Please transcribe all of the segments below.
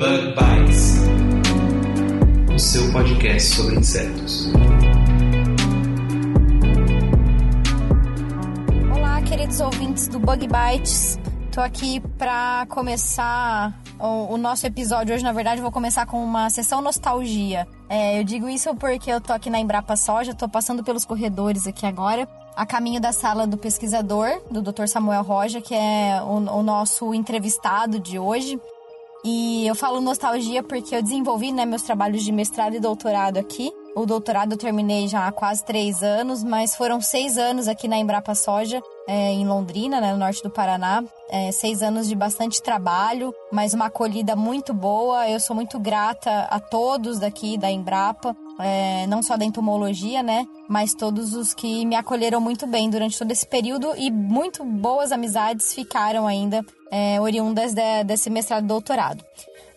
Bug Bites, o seu podcast sobre insetos. Olá, queridos ouvintes do Bug Bites. Tô aqui para começar o, o nosso episódio hoje. Na verdade, vou começar com uma sessão nostalgia. É, eu digo isso porque eu tô aqui na Embrapa Soja, tô passando pelos corredores aqui agora, a caminho da sala do pesquisador, do Dr. Samuel Roja, que é o, o nosso entrevistado de hoje. E eu falo nostalgia porque eu desenvolvi né, meus trabalhos de mestrado e doutorado aqui. O doutorado eu terminei já há quase três anos, mas foram seis anos aqui na Embrapa Soja, é, em Londrina, né, no norte do Paraná. É, seis anos de bastante trabalho, mas uma acolhida muito boa. Eu sou muito grata a todos daqui da Embrapa, é, não só da entomologia, né, mas todos os que me acolheram muito bem durante todo esse período e muito boas amizades ficaram ainda é, oriundas de- desse mestrado e doutorado.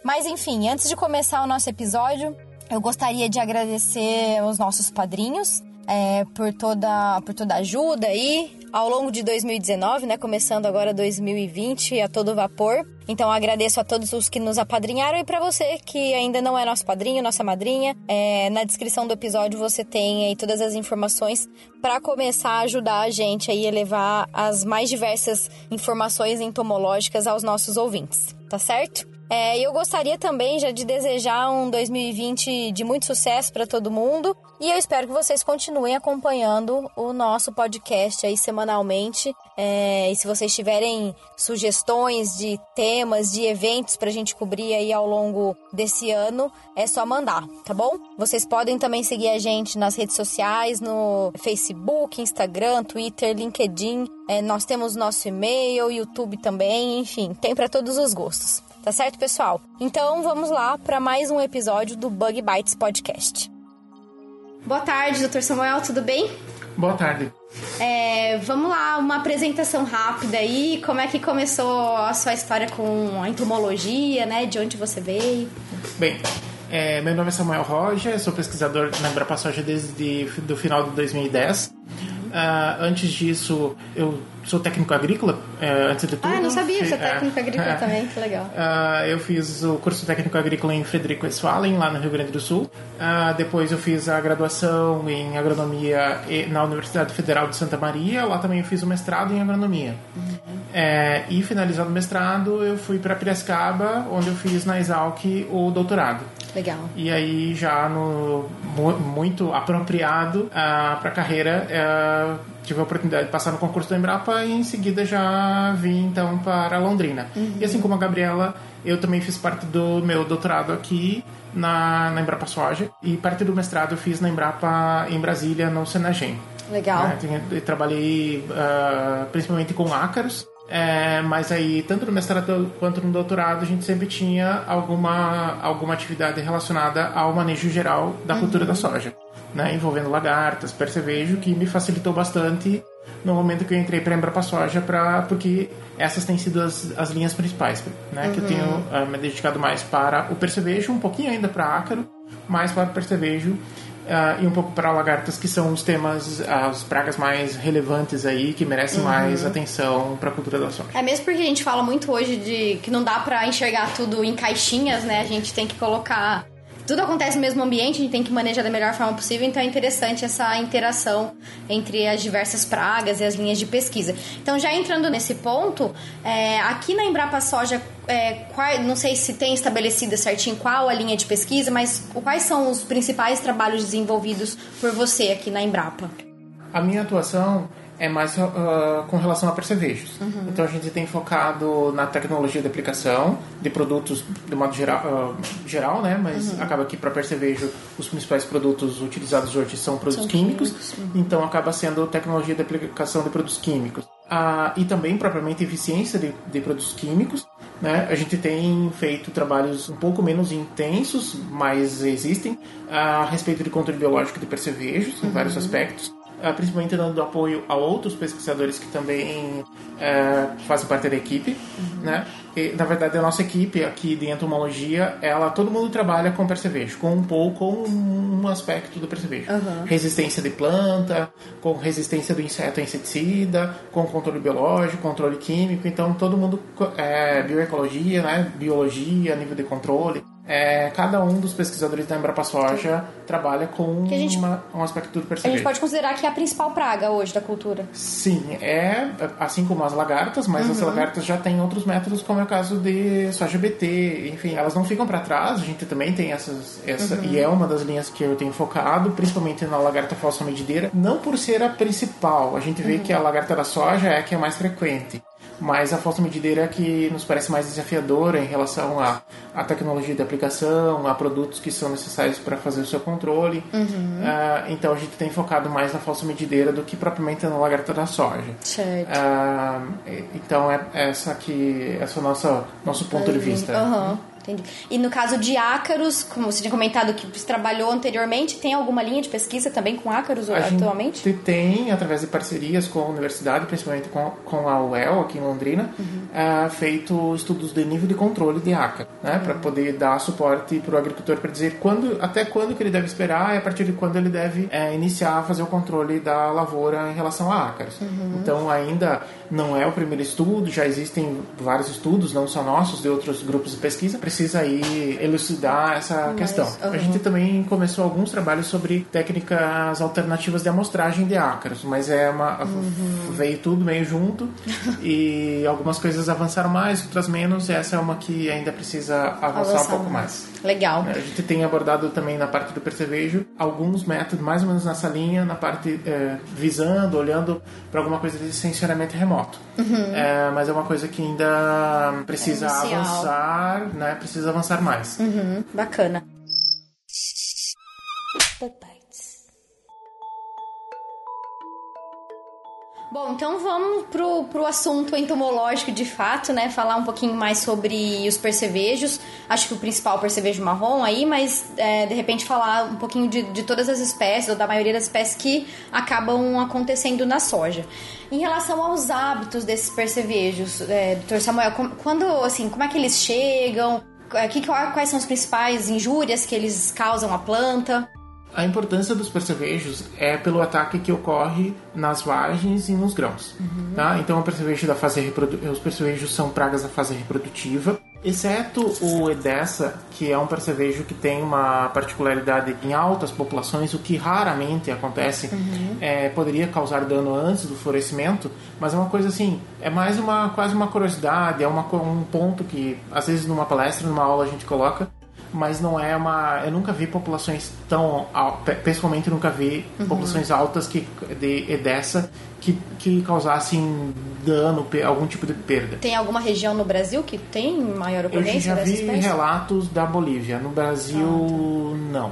Mas enfim, antes de começar o nosso episódio, eu gostaria de agradecer aos nossos padrinhos é, por toda por toda a ajuda aí ao longo de 2019, né? Começando agora 2020 a todo vapor. Então agradeço a todos os que nos apadrinharam e para você que ainda não é nosso padrinho, nossa madrinha, é, na descrição do episódio você tem aí todas as informações para começar a ajudar a gente aí a levar as mais diversas informações entomológicas aos nossos ouvintes, tá certo? É, eu gostaria também já de desejar um 2020 de muito sucesso para todo mundo. E eu espero que vocês continuem acompanhando o nosso podcast aí semanalmente. É, e se vocês tiverem sugestões de temas, de eventos para a gente cobrir aí ao longo desse ano, é só mandar, tá bom? Vocês podem também seguir a gente nas redes sociais, no Facebook, Instagram, Twitter, LinkedIn. É, nós temos nosso e-mail, YouTube também, enfim, tem para todos os gostos. Tá certo, pessoal? Então vamos lá para mais um episódio do Bug Bites Podcast. Boa tarde, Dr. Samuel, tudo bem? Boa tarde. É, vamos lá, uma apresentação rápida aí. Como é que começou a sua história com a entomologia, né? De onde você veio? Bem, é, meu nome é Samuel Roja, sou pesquisador na Embrapa Soja desde do final de 2010. Ah, antes disso, eu sou técnico agrícola, é, antes de tudo. Ah, não sabia, você é É, técnico agrícola é. também, que legal. Ah, eu fiz o curso técnico agrícola em Frederico Westphalen, lá no Rio Grande do Sul. Depois eu fiz a graduação em agronomia na Universidade Federal de Santa Maria. Lá também eu fiz o mestrado em agronomia. É, e finalizado o mestrado, eu fui para Piracicaba, onde eu fiz na Exalc o doutorado. Legal. E aí, já no mu- muito apropriado para a carreira, eh, tive a oportunidade de passar no concurso da Embrapa e em seguida já vim então para Londrina. E assim como a Gabriela, eu também fiz parte do meu doutorado aqui na, na Embrapa Soja e parte do mestrado eu fiz na Embrapa em Brasília, no Senagem. Legal. Eu trabalhei ah, principalmente com ácaros, é, mas aí tanto no mestrado quanto no doutorado a gente sempre tinha alguma, alguma atividade relacionada ao manejo geral da cultura da soja, né? envolvendo lagartas, percevejo, que me facilitou bastante no momento que eu entrei para a Embrapa Soja, pra, porque essas têm sido as, as linhas principais, né? que eu tenho ah, me dedicado mais para o percevejo, um pouquinho ainda para ácaro, mais para o percevejo ah, e um pouco para lagartas, que são os temas, as pragas mais relevantes aí, que merecem mais atenção para a cultura da soja. É mesmo porque a gente fala muito hoje de que não dá pra enxergar tudo em caixinhas, né? A gente tem que colocar. Tudo acontece no mesmo ambiente, a gente tem que manejar da melhor forma possível, então é interessante essa interação entre as diversas pragas e as linhas de pesquisa. Então, já entrando nesse ponto, é, aqui na Embrapa Soja, é, qual- não sei se tem estabelecida certinho qual a linha de pesquisa, mas quais são os principais trabalhos desenvolvidos por você aqui na Embrapa? A minha atuação é mais ah, com relação a percevejos. Então a gente tem focado na tecnologia de aplicação de produtos de modo geral, ah, geral né? Mas acaba que para percevejo os principais produtos utilizados hoje são produtos São químicos, químicos, então acaba sendo tecnologia de aplicação de produtos químicos. Ah, e também propriamente eficiência de, de produtos químicos, Né? A gente tem feito trabalhos um pouco menos intensos, mas existem, a respeito de controle biológico de percevejos, em vários aspectos. Ah, principalmente dando apoio a outros pesquisadores que também é, fazem parte da equipe, né? E, na verdade, a nossa equipe aqui de entomologia, ela todo mundo trabalha com percevejo, com um pouco com um aspecto do percevejo. Resistência de planta, com resistência do inseto a inseticida, com controle biológico, controle químico. Então, todo mundo é, bioecologia, né? Biologia, nível de controle. É, cada um dos pesquisadores da Embrapa Soja trabalha com a gente- uma- um aspecto do A percevejo. gente pode considerar que é a principal praga hoje da cultura. Sim, é assim como as lagartas, mas as lagartas já têm outros métodos, como é o caso de soja BT, enfim, elas não ficam para trás, a gente também tem essas, essa, e é uma das linhas que eu tenho focado, principalmente na lagarta falsa medideira, não por ser a principal, a gente vê que a lagarta da soja é a que é mais frequente. Mas a falsa medideira é que nos parece mais desafiadora em relação à, à tecnologia de aplicação, a produtos que são necessários para fazer o seu controle. Ah, então a gente tem focado mais na falsa medideira do que propriamente na lagarta da soja. Certo. E- então é essa aqui, esse é o nosso, nosso ponto de vista. Aham, entendi. E no caso de ácaros, como você tinha comentado que você trabalhou anteriormente, tem alguma linha de pesquisa também com ácaros A atualmente? gente tem, através de parcerias com a universidade, principalmente com, com a UEL, aqui em Londrina, Uhum. ah, feito estudos de nível de controle de ácaro, né, Uhum. para poder dar suporte para o agricultor para dizer quando, até quando que ele deve esperar e a partir de quando ele deve eh, iniciar a fazer o controle da lavoura em relação a ácaros. Uhum. Então, ainda não é o primeiro estudo, já existem vários estudos, não só nossos, de outros grupos de pesquisa. Precisa aí elucidar essa questão. A aham. gente também começou alguns trabalhos sobre técnicas alternativas de amostragem de ácaros, mas é uma veio tudo meio junto e algumas coisas avançaram mais, outras menos. E essa é uma que ainda precisa avançar um pouco mais. Legal. A gente tem abordado também na parte do percevejo alguns métodos mais ou menos nessa linha, na parte eh, visando, olhando para alguma coisa de sensoramento remoto. Eh, mas é uma coisa que ainda precisa É avançar, né? Precisa avançar mais. Uhum, bacana. Bom, então vamos pro, pro assunto entomológico de fato, né? Falar um pouquinho mais sobre os percevejos. Acho que o principal é o percevejo marrom aí, mas é, de repente falar um pouquinho de, de todas as espécies, ou da maioria das espécies que acabam acontecendo na soja. Em relação aos hábitos desses percevejos, é, doutor Samuel, quando, assim, como é que eles chegam? É, que- quais são as principais injúrias que eles causam à planta? A importância dos percevejos é pelo ataque que ocorre nas vagens e nos grãos. Tá? Então, o percevejo da fase reprodu... os percevejos são pragas da fase reprodutiva, exceto o Edessa, que é um percevejo que tem uma particularidade em altas populações, o que raramente acontece, é, poderia causar dano antes do florescimento, mas é uma coisa assim, é mais uma quase uma curiosidade, é uma, um ponto que às vezes numa palestra, numa aula a gente coloca, mas não é uma. Eu nunca vi populações tão. al- pe- Pessoalmente, nunca vi populações altas que, de Edessa que, que causassem dano, algum tipo de perda. Tem alguma região no Brasil que tem maior Eu ocorrência já dessa vi relatos da Bolívia. No Brasil, não.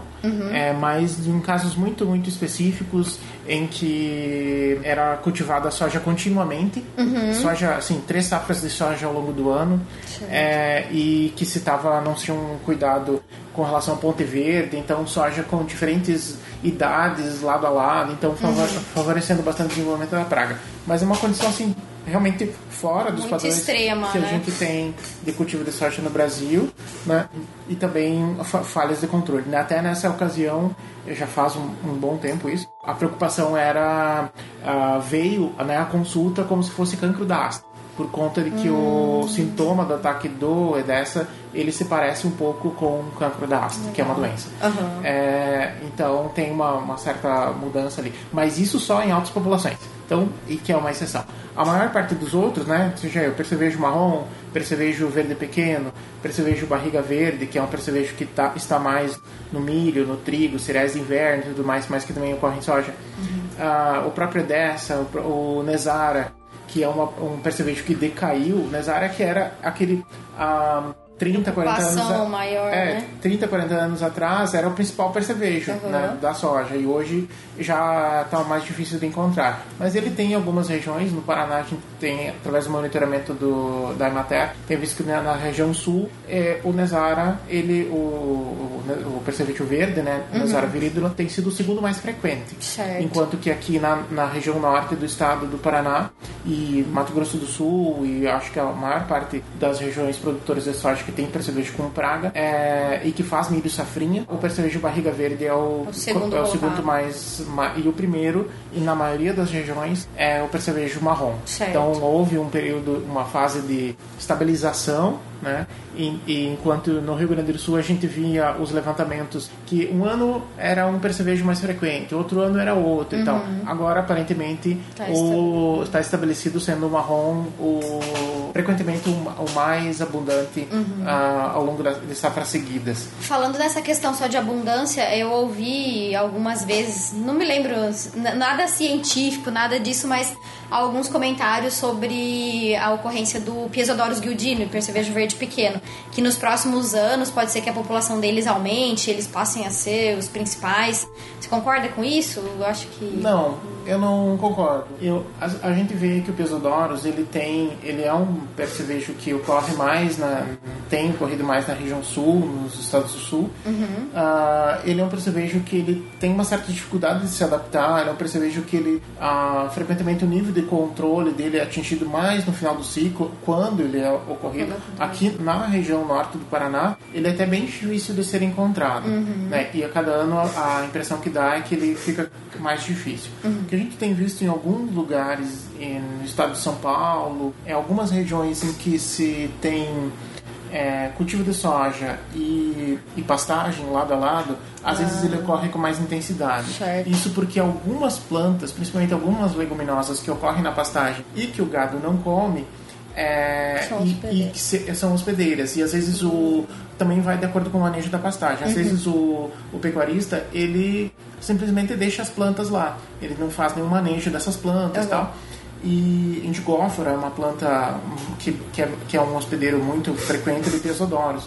É mais em casos muito, muito específicos em que era cultivada a soja continuamente. Soja, assim, três safras de soja ao longo do ano. É, e que se tava, não se tinha um cuidado com relação ao Ponte Verde. Então, soja com diferentes idades, lado a lado. Então, favor- favorecendo bastante o desenvolvimento da praga. Mas é uma condição, assim, realmente fora dos Muito padrões extrema, que a né? gente tem de cultivo de soja no Brasil, né? E também fa- falhas de controle. né? Até nessa ocasião, já faz um, um bom tempo isso, a preocupação era ah, veio né, a consulta como se fosse cancro da haste, por conta de que Hum. o sintoma do ataque do Edessa ele se parece um pouco com o cancro da haste, que é uma doença. Aham. É, então tem uma, uma certa mudança ali. Mas isso só em altas populações. Então, e que é uma exceção. A maior parte dos outros, né? Seja eu, percevejo marrom, percevejo verde pequeno, percevejo barriga verde, que é um percevejo que tá, está mais no milho, no trigo, cereais de inverno e tudo mais, mas que também ocorre em soja. Ah, o próprio Dessa, o, o Nesara, que é uma- um percevejo que decaiu. O Nesara que era aquele... ah, 30, 40 anos. A- maior, é, né? 30, 40 anos atrás era o principal percevejo Uhum. né, da soja e hoje já está mais difícil de encontrar. Mas ele tem algumas regiões, no Paraná a gente tem, através do monitoramento do, da Emater, tem visto que na, na região sul é, o Nesara, ele, o, o, o percevejo verde, né, o Nesara viridula, tem sido o segundo mais frequente. Uhum. Certo. Enquanto que aqui na, na região norte do estado do Paraná e Mato Grosso do Sul e acho que a maior parte das regiões produtoras de soja que tem percevejo com praga é, e que faz milho safrinha, o percevejo barriga verde é o, O segundo é o segundo mais ma- e o primeiro e na maioria das regiões é o percevejo marrom. Certo. Então houve um período, uma fase de estabilização, né? E, e enquanto no Rio Grande do Sul a gente via os levantamentos que um ano era um percevejo mais frequente, outro ano era outro e tal. Agora aparentemente Uhum. Tá o está estabelecido sendo o marrom o frequentemente o, mais abundante Uhum. ah, ao longo das, de safras seguidas. Falando dessa questão só de abundância, eu ouvi algumas vezes, não me lembro nada científico, nada disso, mas alguns comentários sobre a ocorrência do Piesodorus guildino, percevejo verde pequeno, que nos próximos anos pode ser que a população deles aumente, eles passem a ser os principais. Você concorda com isso? Eu acho que Não, eu não concordo. Eu, a, a gente vê que o Pesodorus ele tem, ele é um percevejo que ocorre mais na, tem ocorrido mais na região sul, nos estados do sul. Ah, ele é um percevejo que ele tem uma certa dificuldade de se adaptar. Ele é um percevejo que ele ah, frequentemente o nível de controle dele é atingido mais no final do ciclo, quando ele é ocorrido. Aqui na região norte do Paraná, ele é até bem difícil de ser encontrado, né? E a cada ano a impressão que dá é que ele fica mais difícil. O que a gente tem visto em alguns lugares no estado de São Paulo, em algumas regiões em que se tem é, cultivo de soja e, e pastagem lado a lado, às vezes ele ocorre com mais intensidade. Certo. Isso porque algumas plantas, principalmente algumas leguminosas que ocorrem na pastagem e que o gado não come, é, São e, e hospedeiras. que se- são hospedeiras. E às vezes o também vai de acordo com o manejo da pastagem. Às vezes o, o pecuarista ele simplesmente deixa as plantas lá. Ele não faz nenhum manejo dessas plantas e tal. E indigófora é uma planta que, que, é, que é um hospedeiro muito frequente de tesodoros.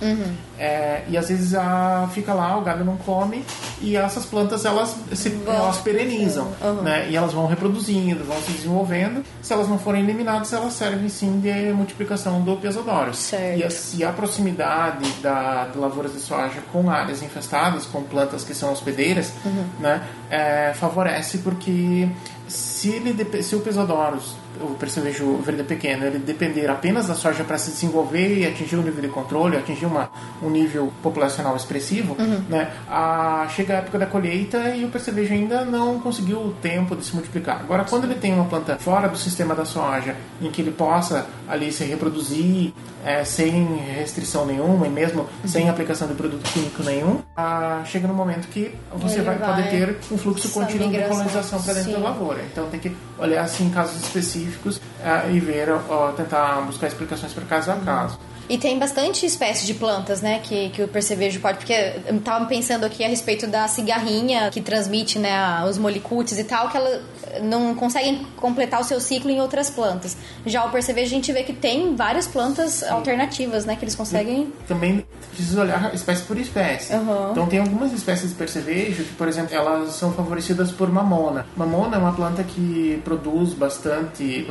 É, e às vezes a, fica lá, o gado não come e essas plantas elas, se, elas perenizam. Uhum. Né? E elas vão reproduzindo, vão se desenvolvendo. Se elas não forem eliminadas, elas servem sim de multiplicação do pesodoro. Certo. E a, se a proximidade da, de lavouras de soja com áreas infestadas, com plantas que são hospedeiras, Uhum. né, é, favorece porque se, ele, se o pesodorus, o percevejo verde pequeno, ele depender apenas da soja para se desenvolver e atingir um nível de controle, atingir uma, um nível populacional expressivo, né, a, chega a época da colheita e o percevejo ainda não conseguiu o tempo de se multiplicar. Agora, quando ele tem uma planta fora do sistema da soja, em que ele possa ali se reproduzir é, sem restrição nenhuma e mesmo sem aplicação de produto químico nenhum, ah, chega no momento que você vai, vai poder ter um fluxo contínuo de colonização para dentro sim. da lavoura. Então tem que olhar assim casos específicos ah, e ver, tentar buscar explicações para caso a caso. E tem bastante espécie de plantas, né, que, que o percevejo pode... Porque eu tava pensando aqui a respeito da cigarrinha, que transmite, né, os molicutes e tal, que ela não conseguem completar o seu ciclo em outras plantas. Já o percevejo, a gente vê que tem várias plantas alternativas, né, que eles conseguem... também precisa olhar espécie por espécie. Uhum. Então tem algumas espécies de percevejo que, por exemplo, elas são favorecidas por mamona. Mamona é uma planta que produz bastante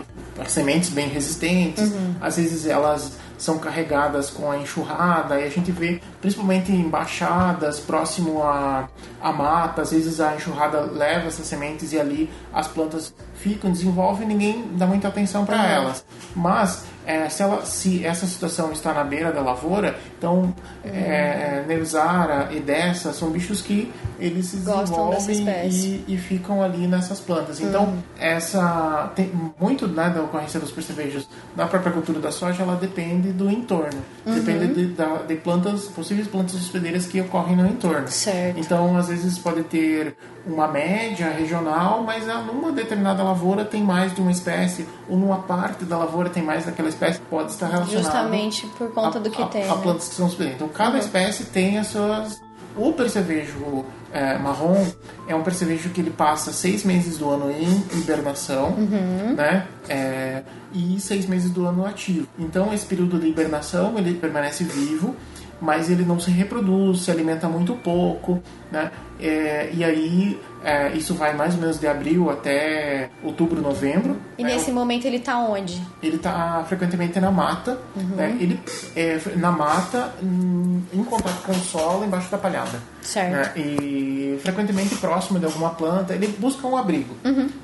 sementes bem resistentes. Uhum. Às vezes elas são carregadas com a enxurrada e a gente vê principalmente em baixadas próximo à, à mata às vezes a enxurrada leva essas sementes e ali as plantas ficam desenvolvem e ninguém dá muita atenção para Uhum. elas mas é, se, ela, se essa situação está na beira da lavoura, então é, Neusara e dessa são bichos que eles se Gostam desenvolvem e, e ficam ali nessas plantas. Então, essa tem muito né, da ocorrência dos percevejos da própria cultura da soja, ela depende do entorno, depende de, da- de plantas, possíveis plantas hospedeiras que ocorrem no entorno. Certo. Então, às vezes pode ter uma média regional, mas ah, numa determinada lavoura tem mais de uma espécie, ou numa parte da lavoura tem mais daquela espécie, pode estar relacionado Justamente por conta a, do que a, tem, a né? plantas que são hospedeiras. Então, cada espécie tem as suas. O percevejo é, marrom é um percevejo que ele passa seis meses do ano em hibernação, Uhum. né? É, e seis meses do ano ativo. Então, esse período de hibernação ele permanece vivo, mas ele não se reproduz, se alimenta muito pouco, né? É, e aí é, isso vai mais ou menos de abril até outubro, novembro. E né? nesse momento ele tá onde? Ele está frequentemente na mata, né? ele é, na mata, em, em contato com o solo, embaixo da palhada. Certo. Né? E frequentemente próximo de alguma planta, ele busca um abrigo.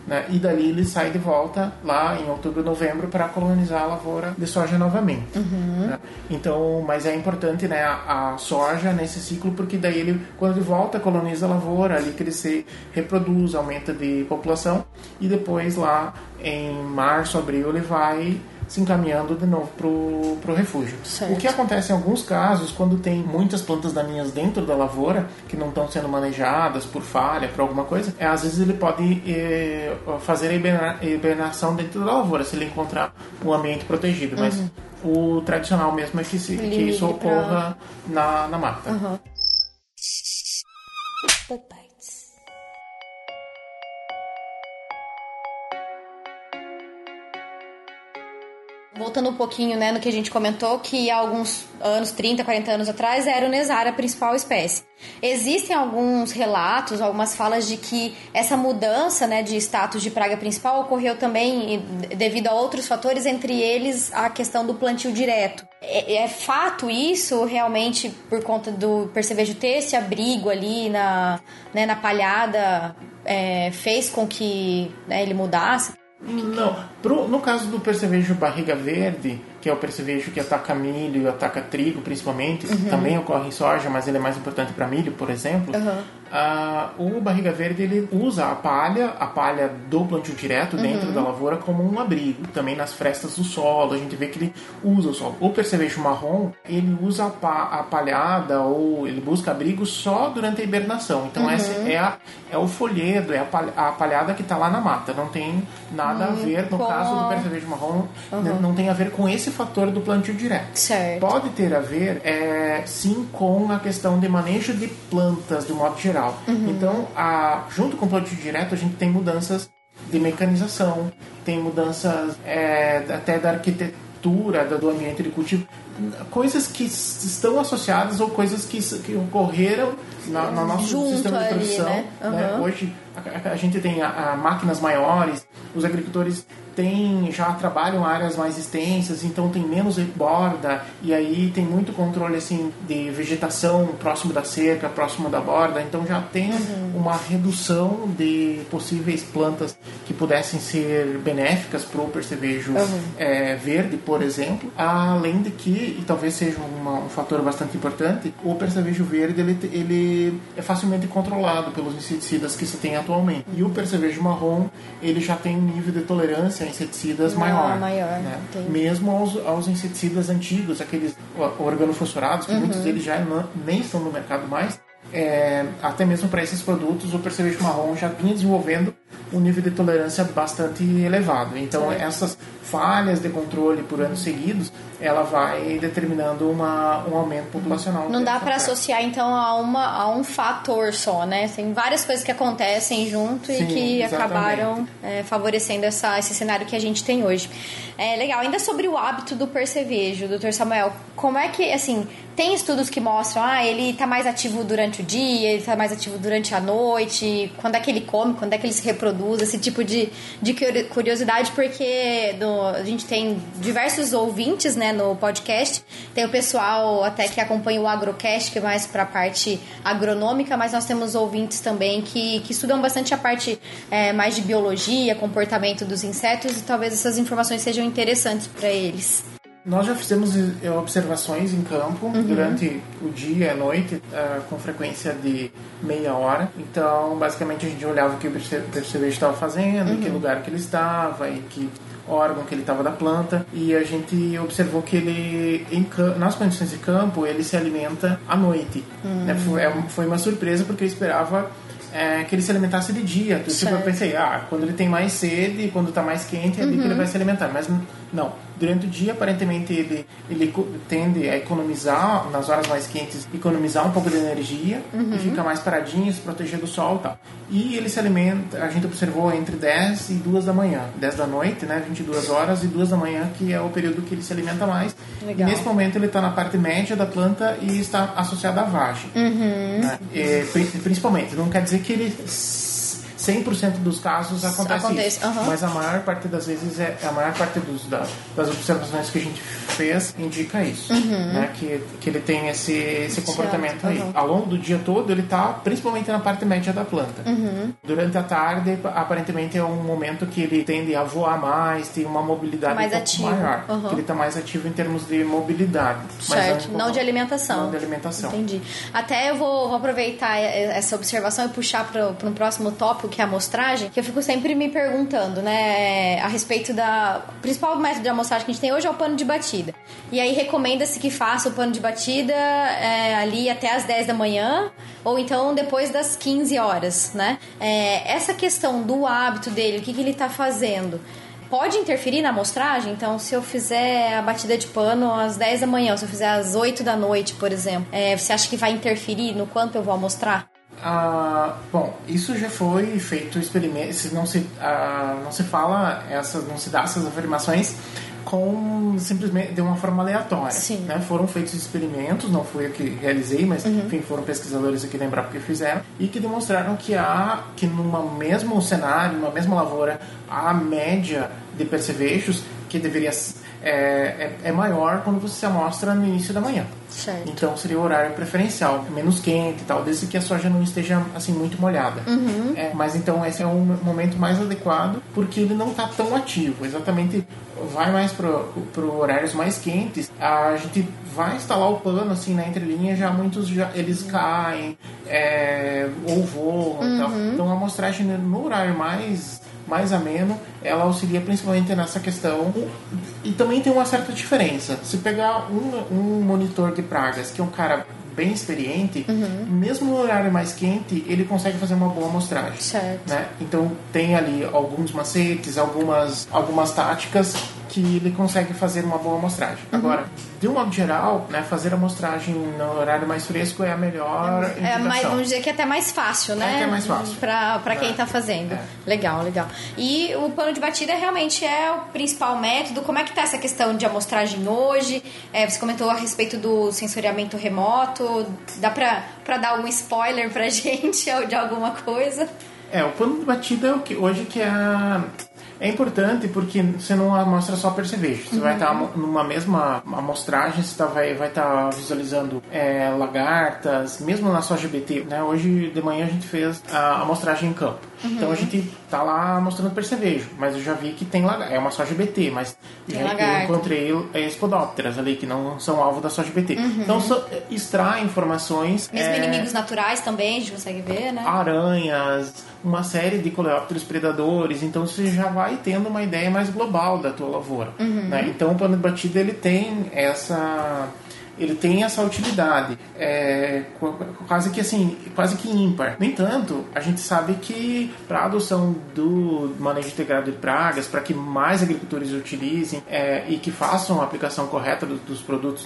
Né? E dali ele sai de volta lá em outubro, novembro para colonizar a lavoura de soja novamente. né? Então, mas é importante né, a, a soja nesse ciclo porque daí ele, quando ele volta, coloniza a lavoura, ali crescer, reproduz, aumenta de população e depois lá em março, abril ele vai se encaminhando de novo pro, pro refúgio. Certo. O que acontece em alguns casos, quando tem muitas plantas daninhas dentro da lavoura, que não estão sendo manejadas por falha, por alguma coisa, é, às vezes ele pode eh, fazer a hiberna- hibernação dentro da lavoura, se ele encontrar um ambiente protegido. Mas o tradicional mesmo é que, se, que isso migre pra- ocorra na, na mata. Bug bites. Voltando um pouquinho né, no que a gente comentou, que há alguns anos, 30, 40 anos atrás, era o Nesar a principal espécie. Existem alguns relatos, algumas falas de que essa mudança né, de status de praga principal ocorreu também devido a outros fatores, entre eles a questão do plantio direto. É, é fato isso, realmente, por conta do percevejo ter esse abrigo ali na, né, na palhada, é, fez com que né, ele mudasse? Não, pro- no caso do percevejo barriga verde, que é o percevejo que ataca milho e ataca trigo principalmente, também ocorre em soja, mas ele é mais importante para milho, por exemplo. ah, o barriga verde ele usa a palha, a palha do plantio direto dentro da lavoura como um abrigo, também nas frestas do solo, a gente vê que ele usa o solo. O percevejo marrom, ele usa a, pa- a palhada ou ele busca abrigo só durante a hibernação. Então essa é, a, é o folhedo, é a, palha- a palhada que está lá na mata, não tem nada a ver, no caso do percevejo marrom, né, não tem a ver com esse fator do plantio direto. Certo. Pode ter a ver, é, sim, com a questão de manejo de plantas de modo geral. Então, a, junto com o plantio direto, a gente tem mudanças de mecanização, tem mudanças é, até da arquitetura do ambiente de cultivo, coisas que estão associadas ou coisas que, que ocorreram na, no nosso Junto sistema de ali, produção. né? né? Uhum. Hoje a, a- gente tem a- a máquinas maiores, os agricultores têm, já trabalham áreas mais extensas, então tem menos borda e aí tem muito controle assim de vegetação próximo da cerca, próximo da borda, então já tem uma redução de possíveis plantas que pudessem ser benéficas para o percevejo é, verde, por exemplo, além de que, e talvez seja uma- um fator bastante importante, o percevejo verde ele, te- ele é facilmente controlado pelos inseticidas que se tem atualmente. E o percevejo marrom, ele já tem um nível de tolerância a inseticidas Ah, maior. maior, né? Mesmo aos, aos inseticidas antigos, aqueles organofosforados, que muitos deles já não- nem estão no mercado mais, é, até mesmo para esses produtos, o percevejo marrom já vinha desenvolvendo um nível de tolerância bastante elevado. Então, essas falhas de controle por anos seguidos, ela vai determinando uma, um aumento populacional. Não dá praga. associar então a, uma, a um fator só, né? Tem várias coisas que acontecem junto e Sim, que exatamente. acabaram é, favorecendo essa, esse cenário que a gente tem hoje. É legal. Ainda sobre o hábito do percevejo, doutor Samuel, como é que, assim, tem estudos que mostram, ah, ele tá mais ativo durante o dia, ele tá mais ativo durante a noite, quando é que ele come, quando é que ele se reproduz, esse tipo de, de curi- curiosidade, porque no- a gente tem diversos ouvintes, né, no podcast, tem o pessoal até que acompanha o Agrocast, que é mais pra parte agronômica, mas nós temos ouvintes também que, que estudam bastante a parte é, mais de biologia, comportamento dos insetos, e talvez essas informações sejam interessantes para eles. Nós já fizemos eh, observações em campo Uhum. durante o dia e a noite, eh, com frequência de meia hora. Então, basicamente, a gente olhava o que o perce- percevejo estava fazendo, Uhum. em que lugar que ele estava, em que órgão que ele estava da planta. E a gente observou que ele, em nas condições de campo, ele se alimenta à noite. Hum. Né? Foi, uma surpresa, porque eu esperava é, que ele se alimentasse de dia. Tipo, eu pensei, ah, quando ele tem mais sede, quando está mais quente, é ali que Uhum. ele vai se alimentar. Mas não, Durante o dia, aparentemente, ele, ele tende a economizar, nas horas mais quentes, economizar um pouco de energia uhum. e fica mais paradinho, se proteger do sol e tal. E ele se alimenta, a gente observou entre 10 e 2 da manhã. 10 da noite, né, 22 horas, e 2 da manhã, que é o período que ele se alimenta mais. Nesse momento ele está na parte média da planta e está associado à vagem. Uhum. Né? E, principalmente, não quer dizer que ele 100% dos casos acontece, acontece isso. Uhum. Mas a maior parte das vezes, é a maior parte dos, da, das observações que a gente fez indica isso. Uhum. Né? Que, que ele tem esse, esse comportamento aí. Ao longo do dia todo, ele está principalmente na parte média da planta. Uhum. Durante a tarde, aparentemente é um momento que ele tende a voar mais, tem uma mobilidade mais um ativo. maior. Ele está mais ativo em termos de mobilidade. Certo, é um não de alimentação. Não de alimentação. Entendi. Até eu vou, vou aproveitar essa observação e puxar para um próximo tópico que é a amostragem, que eu fico sempre me perguntando, né, a respeito da. O principal método de amostragem que a gente tem hoje é o pano de batida. E aí recomenda-se que faça o pano de batida é, ali até as 10 da manhã, ou então depois das 15 horas, né? É, essa questão do hábito dele, o que, que ele está fazendo pode interferir na amostragem? Então, se eu fizer a batida de pano às 10 da manhã, se eu fizer às 8 da noite, por exemplo, é, você acha que vai interferir no quanto eu vou amostrar? Ah, bom, isso já foi feito experimento, não se ah, não se fala essas, não se dá essas afirmações com simplesmente de uma forma aleatória. Sim. Né? Foram feitos experimentos, não fui eu que realizei, mas uhum. enfim, foram pesquisadores aqui lembrar porque fizeram e que demonstraram que há que numa mesmo cenário, numa mesma lavoura, a média de percevejos que deveria é, é, é, maior quando você se amostra no início da manhã. Certo. Então seria o horário preferencial, menos quente e tal, desde que a soja não esteja assim muito molhada. Uhum. É, mas então esse é o momento mais adequado porque ele não está tão ativo. Exatamente, vai mais para horários mais quentes. A gente vai instalar o pano assim na entrelinha, já muitos já eles caem é, ou voam uhum. e tal. Então a amostragem no horário mais mais ameno, ela auxilia principalmente nessa questão. E também tem uma certa diferença. Se pegar um, um monitor de pragas, que é um cara bem experiente, uhum. mesmo no horário mais quente, ele consegue fazer uma boa amostragem. Certo. Né? Então tem ali alguns macetes, algumas, algumas táticas que ele consegue fazer uma boa amostragem. Uhum. Agora, de um modo geral, né, fazer a amostragem no horário mais fresco é a melhor é, é mais, vamos dizer que é até mais fácil, né? É até mais fácil. Pra, pra quem é. tá fazendo. É. Legal, legal. E o pano de batida realmente é o principal método. Como é que tá essa questão de amostragem hoje? É, você comentou a respeito do sensoriamento remoto. Dá pra, pra dar algum spoiler pra gente de alguma coisa? É, o pano de batida é o que hoje que é a é importante porque você não amostra só percevejo. Você uhum. vai estar numa mesma amostragem, você tá, vai estar vai tá visualizando é, lagartas, mesmo na sua GBT. Né? Hoje de manhã a gente fez a amostragem em campo. Uhum. Então a gente tá lá mostrando percevejo, mas eu já vi que tem lagarta. É uma soja BT, mas eu encontrei espodópteras ali que não são alvo da soja BT. Uhum. Então so, extrai informações. Mesmo é, inimigos naturais também, a gente consegue ver, né? Aranhas, uma série de coleópteros predadores. Então você já vai tendo uma ideia mais global da tua lavoura. Uhum. Né? Então o plano de batida ele tem essa ele tem essa utilidade é, quase que assim quase que ímpar no entanto a gente sabe que para a adoção do manejo integrado de pragas para que mais agricultores utilizem é, e que façam a aplicação correta dos, dos produtos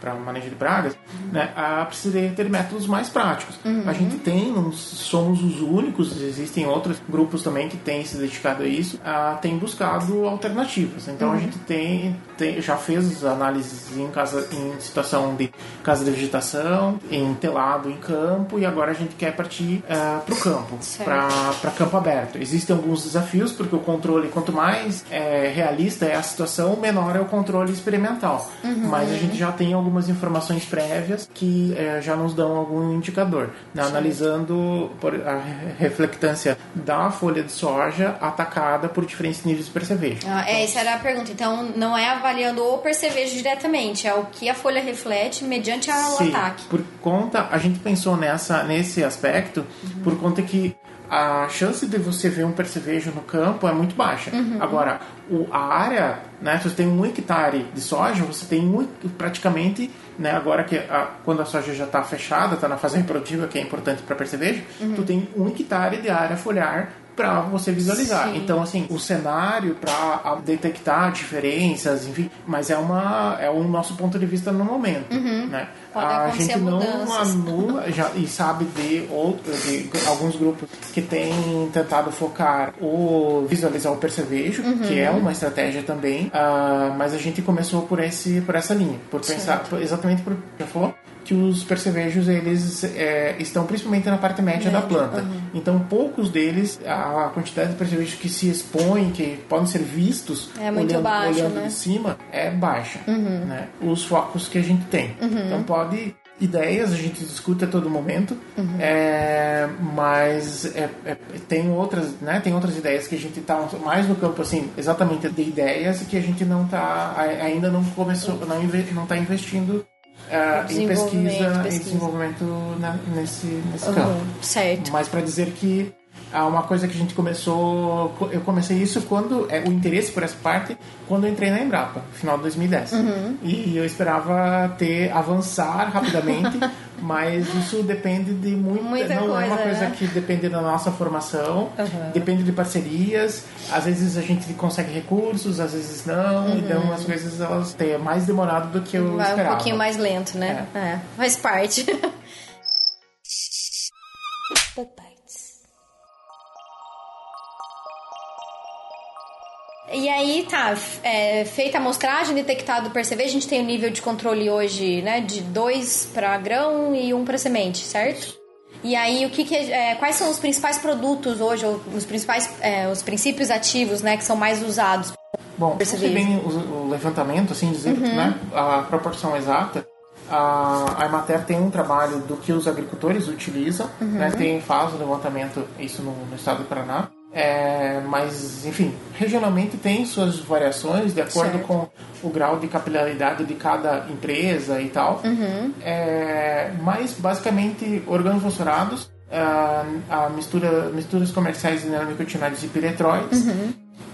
para manejo de pragas né, a, precisa ter métodos mais práticos uhum. a gente tem somos os únicos existem outros grupos também que têm se dedicado a isso a, tem buscado alternativas então uhum. a gente tem, tem já fez análises em casa em situação de casa de vegetação, em telado em campo, e agora a gente quer partir uh, é, para o campo, para campo aberto. Existem alguns desafios, porque o controle, quanto mais é, realista é a situação, menor é o controle experimental. Uhum. Mas a gente já tem algumas informações prévias que é, já nos dão algum indicador. Né? Analisando a reflectância da folha de soja atacada por diferentes níveis de percevejo. Ah, é, essa era a pergunta. Então, não é avaliando o percevejo diretamente, é o que a folha reflete mediante o ataque. Por conta, a gente pensou nessa, nesse aspecto, uhum. por conta que a chance de você ver um percevejo no campo é muito baixa. Uhum. Agora, o, a área, né, se você tem um hectare de soja, você tem um, praticamente, né, agora que a, quando a soja já está fechada, está na fase reprodutiva, que é importante para percevejo, uhum. tu tem um hectare de área foliar para você visualizar. Sim. Então, assim, o cenário para detectar diferenças, enfim, mas é uma é o nosso ponto de vista no momento, né? Uhum. Pode a gente não mudanças. anula já, e sabe de, outro, de alguns grupos que têm tentado focar ou visualizar o percevejo, que é uma estratégia também, ah, mas a gente começou por esse por essa linha, por pensar por- exatamente por já falou que os percevejos eles é, estão principalmente na parte média da planta. Então poucos deles a quantidade de percevejos que se expõem, que podem ser vistos É olhando, baixo, olhando né? de cima é baixa, né? Os focos que a gente tem. Então pode ideias a gente discute a todo momento, é, mas é- é- tem outras, né? Tem outras ideias que a gente está mais no campo assim, exatamente de ideias que a gente não tá ainda não começou, não está investindo é, em Desenvolvimento, pesquisa, em pesquisa. desenvolvimento na- nesse nesse Uhum, campo. certo. Mas para dizer que uma coisa que a gente começou, eu comecei isso quando é o interesse por essa parte quando eu entrei na Embrapa, final de 2010. Uhum. E eu esperava ter avançar rapidamente, mas isso depende de muito, Muita não é uma coisa, coisa né? que depende da nossa formação, Uhum. depende de parcerias. Às vezes a gente consegue recursos, às vezes não. Então as coisas elas têm mais demorado do que eu Uhum. Vai um esperava. pouquinho mais lento, né? É. Faz parte. E aí, tá, é, feita a amostragem, detectado o percevejo, a gente tem o nível de controle hoje, né, de dois para grão e um para semente, certo? E aí, o que, que é, quais são os principais produtos hoje, ou os principais, é, os princípios ativos, né, que são mais usados? Bom, Percebi. bem o, o levantamento, assim dizer, né, a proporção exata. A, a Emater tem um trabalho do que os agricultores utilizam, né, tem, faz o levantamento, isso no, no estado do Paraná. É, mas, enfim, regionalmente tem suas variações de acordo Certo. com o grau de capilaridade de cada empresa e tal. É, mas, basicamente, organofosforados, ah, a mistura, misturas comerciais de neonicotinoides e piretroides,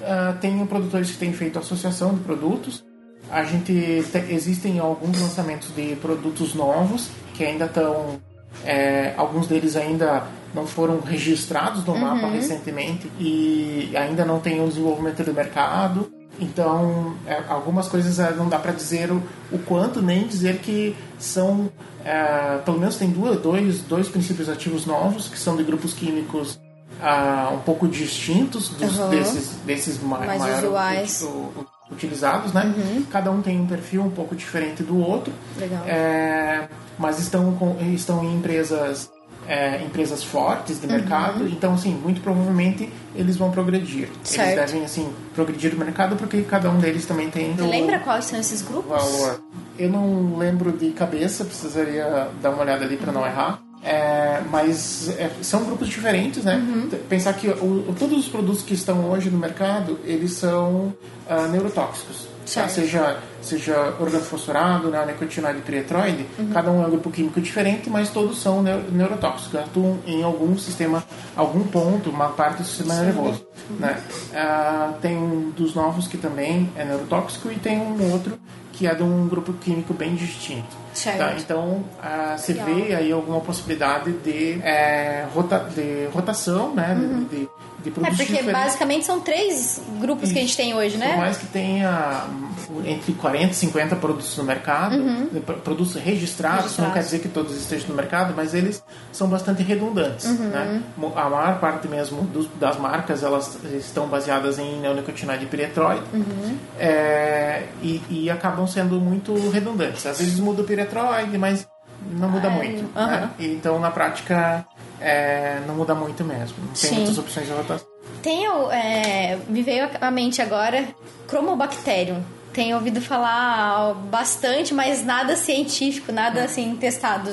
ah, tem produtores que têm feito associação de produtos. A gente te- existem alguns lançamentos de produtos novos que ainda estão é, alguns deles ainda não foram registrados no mapa recentemente e ainda não tem o desenvolvimento do mercado. Então, é, algumas coisas é, não dá para dizer o, o quanto, nem dizer que são. é, pelo menos tem duas, dois, dois princípios ativos novos, que são de grupos químicos ah, um pouco distintos dos, Uhum. desses, desses ma Mais maior- usuais. u- u- utilizados, né? Cada um tem um perfil um pouco diferente do outro. Legal. É, mas estão, com, estão em empresas é, empresas fortes Uhum. de mercado, então assim, muito provavelmente eles vão progredir. Certo. Eles devem assim progredir no mercado porque cada um deles também tem Você o lembra quais são esses grupos? valor. Eu não lembro de cabeça, precisaria dar uma olhada ali para não errar. É, mas é, são grupos diferentes, né? Uhum. Pensar que o- todos os produtos que estão hoje no mercado, eles são ah, neurotóxicos. Tá? Seja, seja organofosforado, né, neonicotinoide e piretroide, Uhum. cada um é um grupo químico diferente, mas todos são neu- neurotóxicos, atuam em algum sistema, algum ponto, uma parte do sistema nervoso. Né? Ah, tem um dos novos que também é neurotóxico e tem um outro que é de um grupo químico bem distinto. Tá? Então, ah, você vê aí alguma possibilidade de, é, rota, de rotação, né? De, de, de É produtos porque diferentes. basicamente são três grupos que a gente tem hoje, Por né? mais que tenha hum, entre 40 e 50 produtos no mercado, de pro- produtos registrados, não Uhum. Registrados. quer dizer que todos estejam no mercado, mas eles são bastante redundantes. Uhum. Né? A maior parte mesmo dos- das marcas elas estão baseadas em neonicotinoide e piretroide Uhum. é, e, e acabam sendo muito redundantes. Às vezes muda o piretroide, mas não muda muito. aham. Né? Então, na prática, é, não muda muito mesmo. Não tem Sim. muitas opções de rotação. Tem, é, me veio à mente agora Chromobacterium. Tenho ouvido falar bastante, mas nada científico, nada assim testado.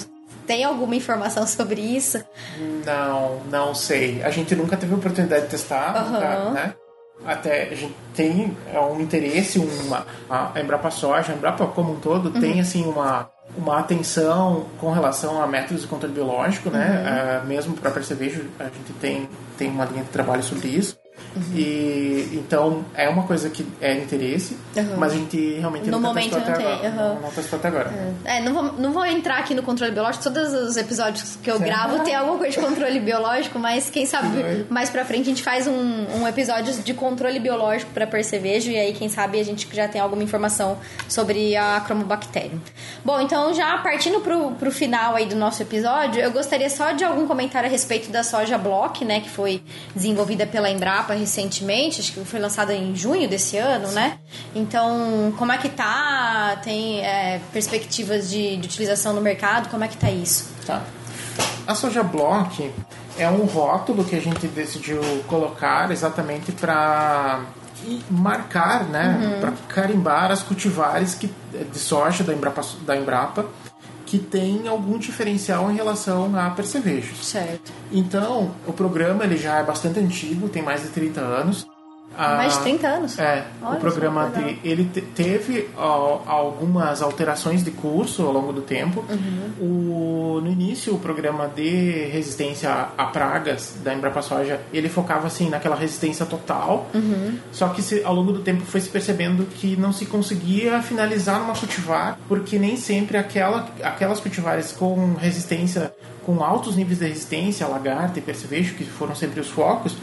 Tem alguma informação sobre isso? Não, não sei. A gente nunca teve a oportunidade de testar, nunca, né? Até a gente tem é, um interesse, uma, a Embrapa Soja, a Embrapa como um todo, Uhum. tem assim uma, uma atenção com relação a métodos de controle biológico, né? Uhum. É, mesmo para percevejo, a gente tem, tem uma linha de trabalho sobre isso. E então é uma coisa que é interesse, Uhum. mas a gente realmente No nunca momento testou não até agora. uhum. Não, não testou até agora. É, não vou, não vou entrar aqui no controle biológico. Todos os episódios que eu gravo tem alguma coisa de controle biológico, mas quem sabe mais pra frente a gente faz um, um episódio de controle biológico pra percevejo e aí quem sabe a gente já tem alguma informação sobre a cromobactéria. Bom, então já partindo pro, pro final aí do nosso episódio, eu gostaria só de algum comentário a respeito da soja block, né, que foi desenvolvida pela Embrapa recentemente, acho que foi lançada em junho desse ano, né? Então, como é que tá? Tem é, perspectivas de, de utilização no mercado? Como é que tá isso? Tá. A soja block é um rótulo que a gente decidiu colocar exatamente para marcar, né, para carimbar as cultivares que, de soja da Embrapa, da Embrapa que tem algum diferencial em relação a percevejos. Certo. Então, o programa ele já é bastante antigo, tem mais de 30 anos. Mais de Ah, 30 anos? É, Olha o programa de, ele te- teve ó, algumas alterações de curso ao longo do tempo. Uhum. O, no início, o programa de resistência a, a pragas da Embrapa Soja, ele focava assim naquela resistência total. Uhum. Só que se, ao longo do tempo foi se percebendo que não se conseguia finalizar numa cultivar, porque nem sempre aquela, aquelas cultivares com resistência com altos níveis de resistência, lagarta e percevejo, que foram sempre os focos,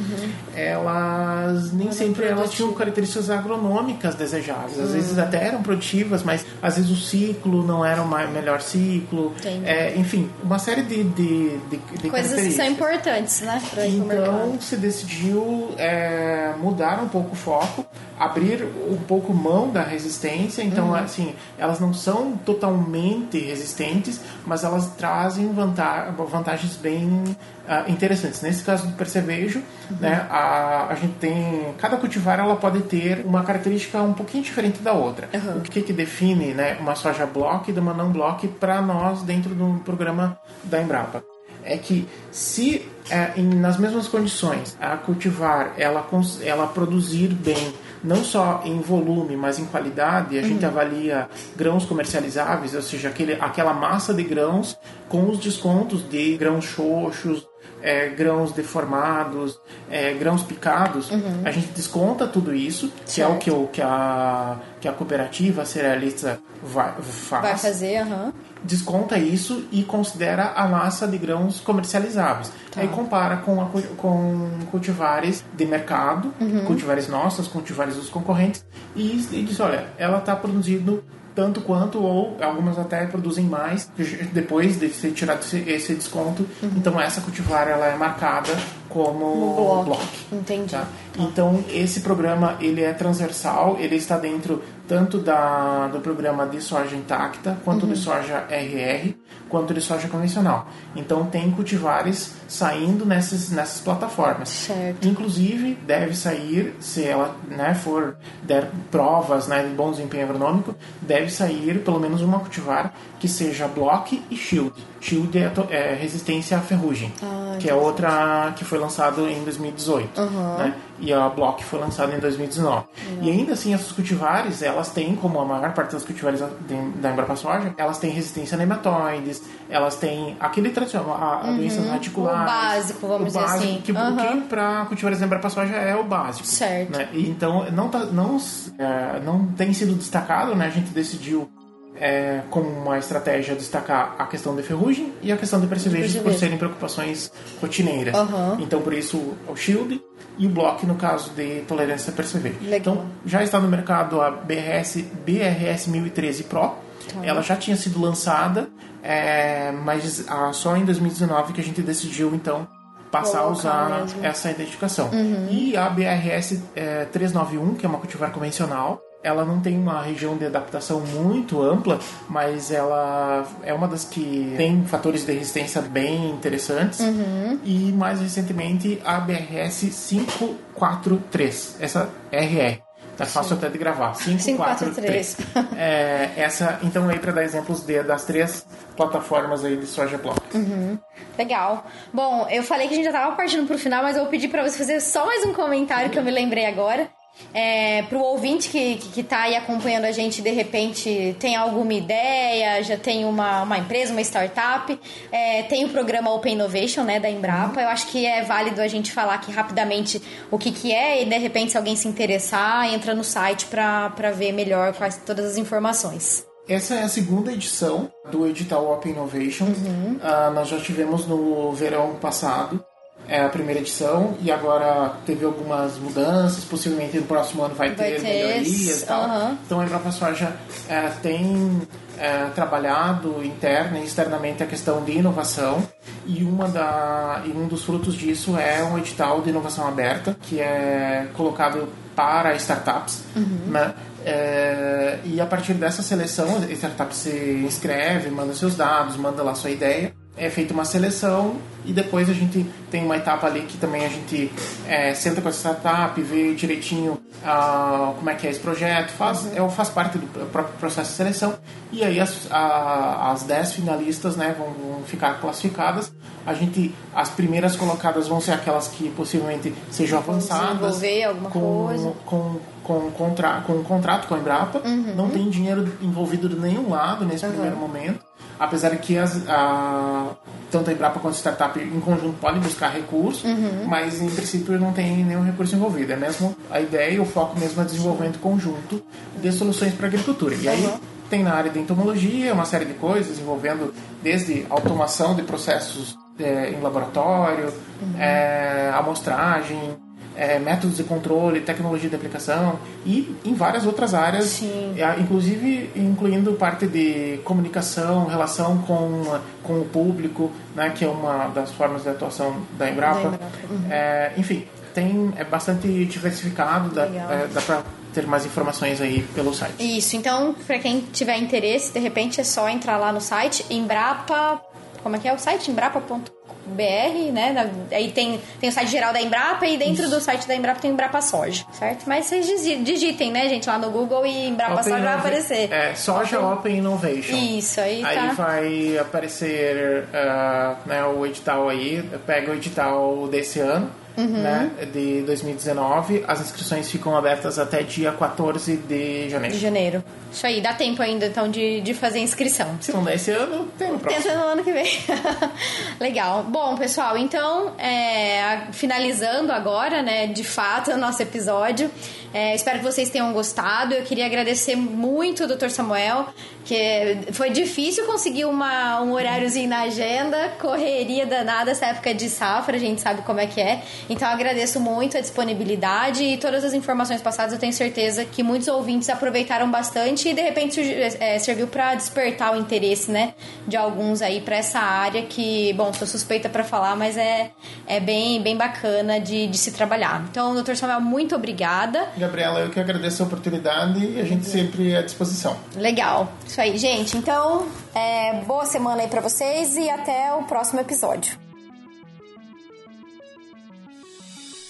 elas nem sempre elas tinham características agronômicas desejáveis. Às vezes até eram produtivas, mas às vezes o ciclo não era o melhor ciclo. É, enfim, uma série de, de, de, de Coisas que são importantes, né? Então se decidiu é, mudar um pouco o foco, abrir um pouco mão da resistência. Então, assim, elas não são totalmente resistentes, mas elas trazem vanta- vantagens bem ah, interessantes. Nesse caso do percevejo, né, a, a gente tem cada cultivar ela pode ter uma característica um pouquinho diferente da outra. O que que define, né, uma soja block de uma não block para nós dentro do programa da Embrapa? é que se é, em- nas mesmas condições a cultivar ela, ela produzir bem não só em volume mas em qualidade a gente avalia grãos comercializáveis ou seja aquele, aquela massa de grãos com os descontos de grãos xoxos é, grãos deformados é, grãos picados a gente desconta tudo isso que é o Certo. que, o, que, a, que a cooperativa cerealista vai, faz Vai fazer, aham. Desconta isso e considera a massa de grãos comercializáveis. Tá. Aí compara com, a com cultivares de mercado, Uhum. cultivares nossos, cultivares dos concorrentes, e, e diz, olha, ela está produzindo tanto quanto, ou algumas até produzem mais, depois de ser tirado esse, desconto. Então essa cultivar ela é marcada como Uhum. bloco. block. Entendi. Tá? Então esse programa ele é transversal, ele está dentro tanto da, do programa de soja intacta, quanto Uhum. de soja RR, quanto de soja convencional. Então tem cultivares saindo nessas, nessas plataformas. Certo. Inclusive deve sair, se ela né, for der provas né, de bom desempenho agronômico, deve sair pelo menos uma cultivar que seja block e shield. Shield é, é resistência à ferrugem, Ah, que é outra que foi lançado em 2018, né? E a block foi lançada em 2019. E ainda assim essas cultivares, elas têm, como a maior parte das cultivares da- Embrapa Soja, elas têm resistência a nematóides, elas têm aquele tradicional, a, a doenças radiculares. O básico, vamos o dizer básico, assim. Que, Aham. que para cultivares da Embrapa Soja é o básico. Certo. Né? Então não, tá, não, é, não tem sido destacado, né? A gente decidiu é, como uma estratégia destacar a questão de ferrugem e a questão de percevejos por serem preocupações rotineiras. Aham. Então por isso o Shield e o Block no caso de tolerância a percevejo. Então já está no mercado a BRS, BRS 1013 Pro. Tá. Ela já tinha sido lançada, é, mas ah, só em 2019 que a gente decidiu então passar a Colocar usar mesmo. essa identificação. Uhum. E a BRS é, 391, que é uma cultivar convencional, ela não tem uma região de adaptação muito ampla, mas ela é uma das que tem fatores de resistência bem interessantes. Uhum. E mais recentemente a BRS 543, essa RR. Tá fácil até de gravar. 543. 543. É, essa, então aí para dar exemplos de- das três plataformas aí de soja block. Legal. Bom, eu falei que a gente já tava partindo pro final, mas eu vou pedir pra você fazer só mais um comentário que eu me lembrei agora. É, para o ouvinte que, que, que tá aí acompanhando a gente, de repente tem alguma ideia, já tem uma, uma empresa, uma startup, é, tem o programa Open Innovation, né, da Embrapa. Eu acho que é válido a gente falar aqui rapidamente o que, que é e de repente se alguém se interessar, entra no site para ver melhor quais todas as informações. Essa é a segunda edição do edital Open Innovation. Uhum. Uh, nós já tivemos no verão passado é a primeira edição e agora teve algumas mudanças, possivelmente no próximo ano vai, vai ter, ter melhorias e tal. Uhum. Então a Embrapa Soja é, tem é, trabalhado interna e externamente a questão de inovação e uma da e um dos frutos disso é um edital de inovação aberta que é colocado para startups, uhum. né? É, e a partir dessa seleção, a startup se inscreve, manda seus dados, manda lá sua ideia é feita uma seleção e depois a gente tem uma etapa ali que também a gente é, senta com a startup, vê direitinho uh, como é que é esse projeto, faz, é, faz parte do próprio processo de seleção e aí as, a, as 10 finalistas né, vão, vão, ficar classificadas. A gente, as primeiras colocadas vão ser aquelas que possivelmente sejam avançadas. Desenvolver alguma com, coisa. Com, com, contra, com um contrato com a Embrapa. Uhum. Não tem dinheiro envolvido de nenhum lado nesse uhum. primeiro momento apesar de que as, a, tanto a Embrapa quanto a startup em conjunto podem buscar recursos, uhum. mas em princípio não tem nenhum recurso envolvido. É mesmo a ideia e o foco mesmo é desenvolvimento conjunto de soluções para a agricultura. E aí uhum. tem na área de entomologia uma série de coisas envolvendo desde automação de processos é, em laboratório, uhum. é, amostragem, é, métodos de controle, tecnologia de aplicação e em várias outras áreas, Sim. Inclusive incluindo parte de comunicação, relação com, com o público, né, que é uma das formas de atuação da Embrapa. Da Embrapa. Uhum. É, enfim, tem, é bastante diversificado, dá, é, dá para ter mais informações aí pelo site. Isso, então, para quem tiver interesse, de repente é só entrar lá no site Embrapa. Como é que é o site? Embrapa.com BR, né? Aí tem, tem o site geral da Embrapa e dentro do site da Embrapa tem Embrapa Soja, certo? Mas vocês digitem, né, gente, lá no Google e Embrapa Open Soja vai aparecer. É, Soja Open, Open Innovation. Isso, aí Aí tá. vai aparecer uh, né, o edital aí, pega o edital desse ano uhum. né, de 2019. As inscrições ficam abertas até dia 14 de janeiro. De janeiro. Isso aí, dá tempo ainda então de, de fazer a inscrição. Se não der esse ano, tem no próximo. Tenta no ano que vem. Legal. Bom, pessoal, então, é, finalizando agora, né, de fato, o nosso episódio. É, espero que vocês tenham gostado. Eu queria agradecer muito o Dr. Samuel, que foi difícil conseguir uma, um horáriozinho na agenda, correria danada essa época de safra, a gente sabe como é que é. Então agradeço muito a disponibilidade e todas as informações passadas. Eu tenho certeza que muitos ouvintes aproveitaram bastante e de repente é, serviu para despertar o interesse, né, de alguns aí para essa área que, bom, sou suspeita para falar, mas é, é bem, bem bacana de, de se trabalhar. Então, doutor Samuel, muito obrigada. Gabriela, eu que agradeço a oportunidade e a gente sempre à disposição. Legal. Isso aí, gente. Então, é, boa semana aí para vocês e até o próximo episódio.